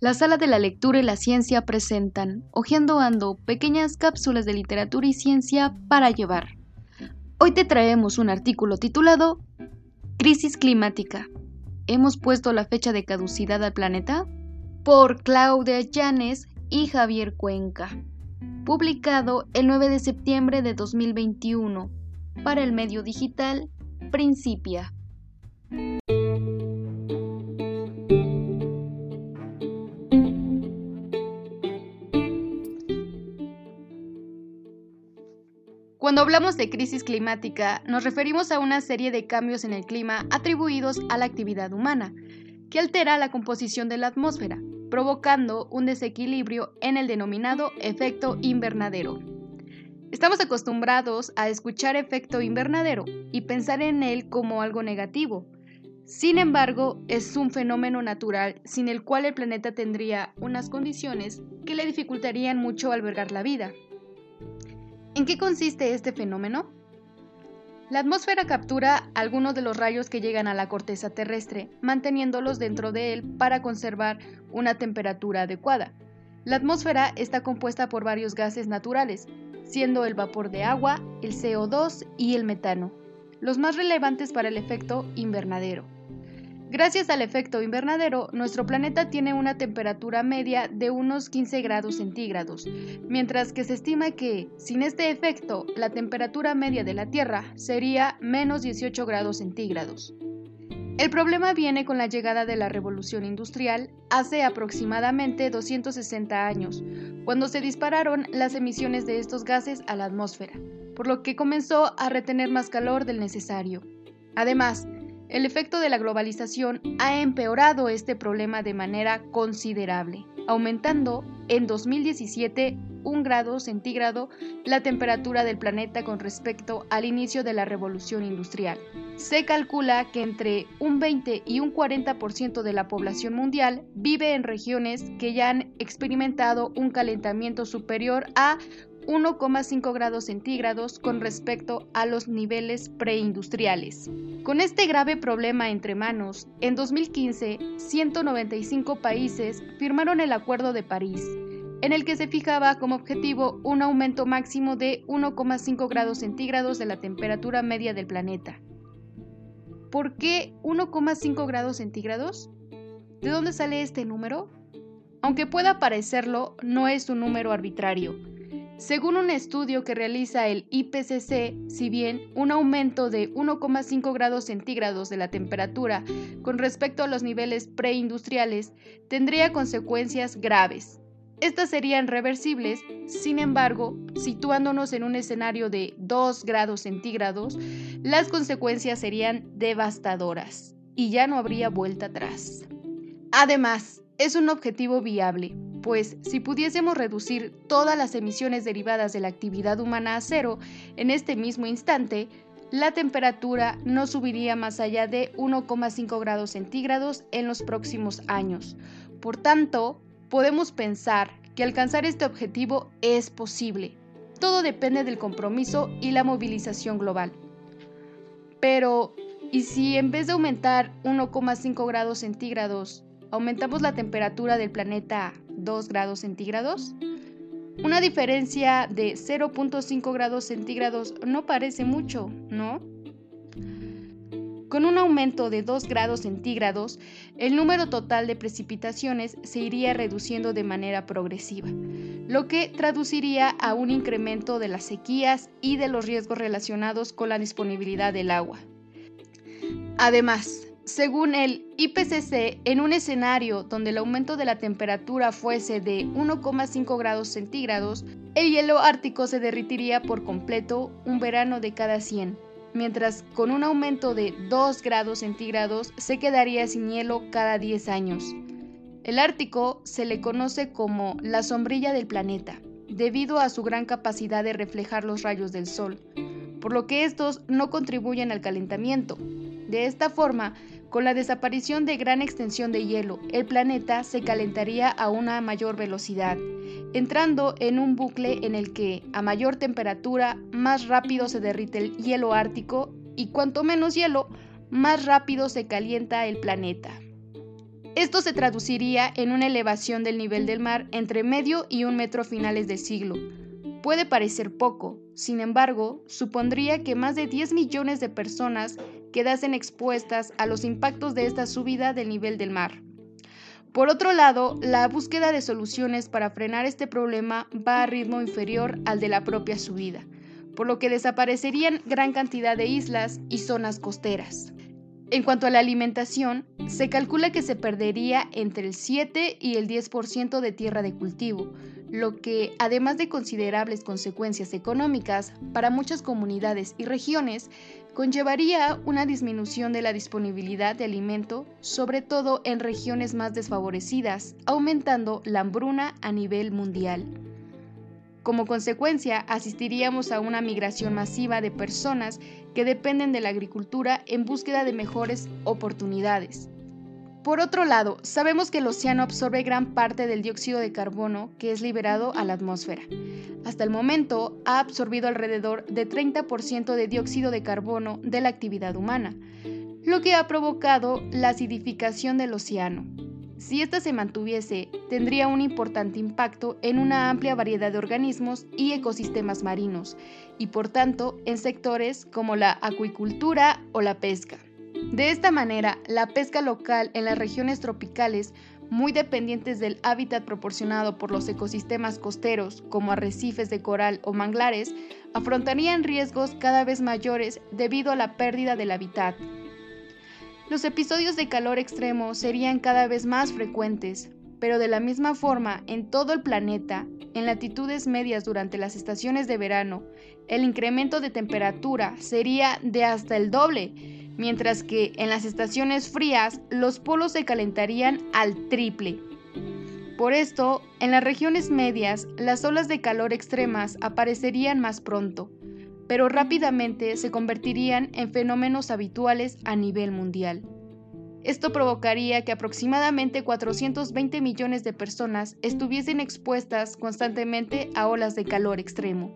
La sala de la lectura y la ciencia presentan, Ojeando Ando, pequeñas cápsulas de literatura y ciencia para llevar. Hoy te traemos un artículo titulado Crisis climática. ¿Hemos puesto la fecha de caducidad al planeta? Por Claudia Llanes y Javier Cuenca. Publicado el 9 de septiembre de 2021 para el medio digital Principia. Cuando hablamos de crisis climática, nos referimos a una serie de cambios en el clima atribuidos a la actividad humana, que altera la composición de la atmósfera, provocando un desequilibrio en el denominado efecto invernadero. Estamos acostumbrados a escuchar efecto invernadero y pensar en él como algo negativo. Sin embargo, es un fenómeno natural sin el cual el planeta tendría unas condiciones que le dificultarían mucho albergar la vida. ¿En qué consiste este fenómeno? La atmósfera captura algunos de los rayos que llegan a la corteza terrestre, manteniéndolos dentro de él para conservar una temperatura adecuada. La atmósfera está compuesta por varios gases naturales, siendo el vapor de agua, el CO2 y el metano, los más relevantes para el efecto invernadero. Gracias al efecto invernadero, nuestro planeta tiene una temperatura media de unos 15 grados centígrados, mientras que se estima que, sin este efecto, la temperatura media de la Tierra sería menos 18 grados centígrados. El problema viene con la llegada de la revolución industrial hace aproximadamente 260 años, cuando se dispararon las emisiones de estos gases a la atmósfera, por lo que comenzó a retener más calor del necesario. Además, el efecto de la globalización ha empeorado este problema de manera considerable, aumentando en 2017 un grado centígrado la temperatura del planeta con respecto al inicio de la revolución industrial. Se calcula que entre un 20 y un 40% de la población mundial vive en regiones que ya han experimentado un calentamiento superior a 1,5 grados centígrados con respecto a los niveles preindustriales. Con este grave problema entre manos, en 2015, 195 países firmaron el Acuerdo de París, en el que se fijaba como objetivo un aumento máximo de 1,5 grados centígrados de la temperatura media del planeta. ¿Por qué 1,5 grados centígrados? ¿De dónde sale este número? Aunque pueda parecerlo, no es un número arbitrario según un estudio que realiza el IPCC, si bien un aumento de 1,5 grados centígrados de la temperatura con respecto a los niveles preindustriales tendría consecuencias graves. Estas serían reversibles, sin embargo, situándonos en un escenario de 2 grados centígrados, las consecuencias serían devastadoras y ya no habría vuelta atrás. Además, es un objetivo viable, pues si pudiésemos reducir todas las emisiones derivadas de la actividad humana a cero en este mismo instante, la temperatura no subiría más allá de 1,5 grados centígrados en los próximos años. Por tanto, podemos pensar que alcanzar este objetivo es posible. Todo depende del compromiso y la movilización global. Pero, ¿y si en vez de aumentar 1,5 grados centígrados, aumentamos la temperatura del planeta 2 grados centígrados? Una diferencia de 0.5 grados centígrados no parece mucho, ¿no? Con un aumento de 2 grados centígrados, el número total de precipitaciones se iría reduciendo de manera progresiva, lo que traduciría a un incremento de las sequías y de los riesgos relacionados con la disponibilidad del agua. Además, según el IPCC, en un escenario donde el aumento de la temperatura fuese de 1,5 grados centígrados, el hielo ártico se derritiría por completo un verano de cada 100, mientras con un aumento de 2 grados centígrados se quedaría sin hielo cada 10 años. El Ártico se le conoce como la sombrilla del planeta, debido a su gran capacidad de reflejar los rayos del Sol, por lo que estos no contribuyen al calentamiento. De esta forma, con la desaparición de gran extensión de hielo, el planeta se calentaría a una mayor velocidad, entrando en un bucle en el que, a mayor temperatura, más rápido se derrite el hielo ártico y cuanto menos hielo, más rápido se calienta el planeta. Esto se traduciría en una elevación del nivel del mar entre medio y un metro a finales del siglo. Puede parecer poco, sin embargo, supondría que más de 10 millones de personas quedasen expuestas a los impactos de esta subida del nivel del mar. Por otro lado, la búsqueda de soluciones para frenar este problema va a ritmo inferior al de la propia subida, por lo que desaparecerían gran cantidad de islas y zonas costeras. En cuanto a la alimentación, se calcula que se perdería entre el 7 y el 10% de tierra de cultivo, lo que, además de considerables consecuencias económicas para muchas comunidades y regiones, conllevaría una disminución de la disponibilidad de alimento, sobre todo en regiones más desfavorecidas, aumentando la hambruna a nivel mundial. Como consecuencia, asistiríamos a una migración masiva de personas que dependen de la agricultura en búsqueda de mejores oportunidades. Por otro lado, sabemos que el océano absorbe gran parte del dióxido de carbono que es liberado a la atmósfera. Hasta el momento ha absorbido alrededor de 30% de dióxido de carbono de la actividad humana, lo que ha provocado la acidificación del océano. Si ésta se mantuviese, tendría un importante impacto en una amplia variedad de organismos y ecosistemas marinos, y por tanto en sectores como la acuicultura o la pesca. De esta manera, la pesca local en las regiones tropicales, muy dependientes del hábitat proporcionado por los ecosistemas costeros, como arrecifes de coral o manglares, afrontarían riesgos cada vez mayores debido a la pérdida del hábitat, los episodios de calor extremo serían cada vez más frecuentes, pero de la misma forma en todo el planeta, en latitudes medias durante las estaciones de verano, el incremento de temperatura sería de hasta el doble, mientras que en las estaciones frías los polos se calentarían al triple. Por esto, en las regiones medias, las olas de calor extremas aparecerían más pronto, pero rápidamente se convertirían en fenómenos habituales a nivel mundial. Esto provocaría que aproximadamente 420 millones de personas estuviesen expuestas constantemente a olas de calor extremo.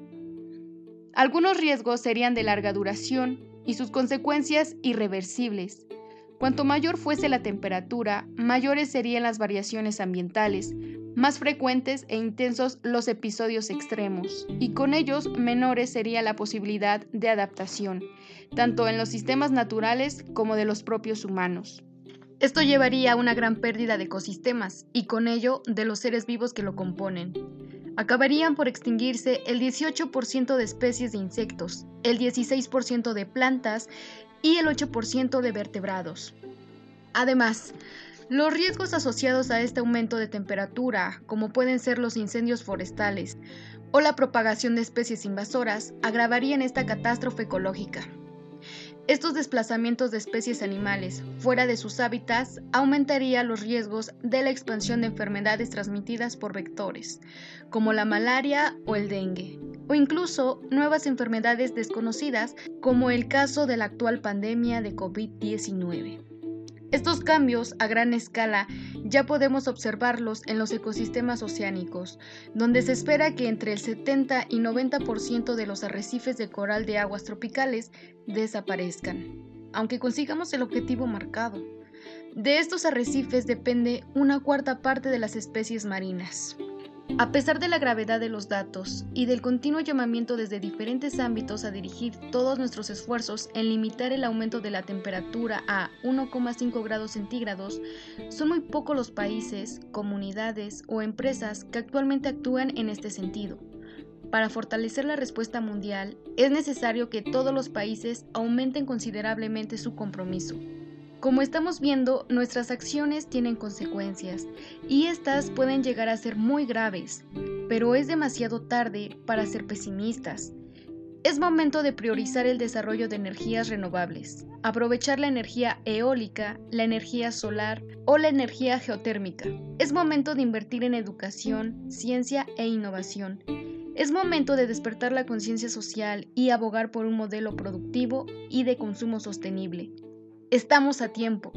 Algunos riesgos serían de larga duración y sus consecuencias irreversibles. Cuanto mayor fuese la temperatura, mayores serían las variaciones ambientales, más frecuentes e intensos los episodios extremos, y con ellos menores sería la posibilidad de adaptación, tanto en los sistemas naturales como de los propios humanos. Esto llevaría a una gran pérdida de ecosistemas y con ello de los seres vivos que lo componen. Acabarían por extinguirse el 18% de especies de insectos, el 16% de plantas y el 8% de vertebrados. Además, los riesgos asociados a este aumento de temperatura, como pueden ser los incendios forestales o la propagación de especies invasoras, agravarían esta catástrofe ecológica. Estos desplazamientos de especies animales fuera de sus hábitats aumentaría los riesgos de la expansión de enfermedades transmitidas por vectores, como la malaria o el dengue, o incluso nuevas enfermedades desconocidas, como el caso de la actual pandemia de COVID-19. Estos cambios a gran escala ya podemos observarlos en los ecosistemas oceánicos, donde se espera que entre el 70 y 90% de los arrecifes de coral de aguas tropicales desaparezcan, aunque consigamos el objetivo marcado. De estos arrecifes depende una cuarta parte de las especies marinas. A pesar de la gravedad de los datos y del continuo llamamiento desde diferentes ámbitos a dirigir todos nuestros esfuerzos en limitar el aumento de la temperatura a 1,5 grados centígrados, son muy pocos los países, comunidades o empresas que actualmente actúan en este sentido. Para fortalecer la respuesta mundial, es necesario que todos los países aumenten considerablemente su compromiso. Como estamos viendo, nuestras acciones tienen consecuencias y estas pueden llegar a ser muy graves, pero es demasiado tarde para ser pesimistas. Es momento de priorizar el desarrollo de energías renovables, aprovechar la energía eólica, la energía solar o la energía geotérmica. Es momento de invertir en educación, ciencia e innovación. Es momento de despertar la conciencia social y abogar por un modelo productivo y de consumo sostenible. Estamos a tiempo.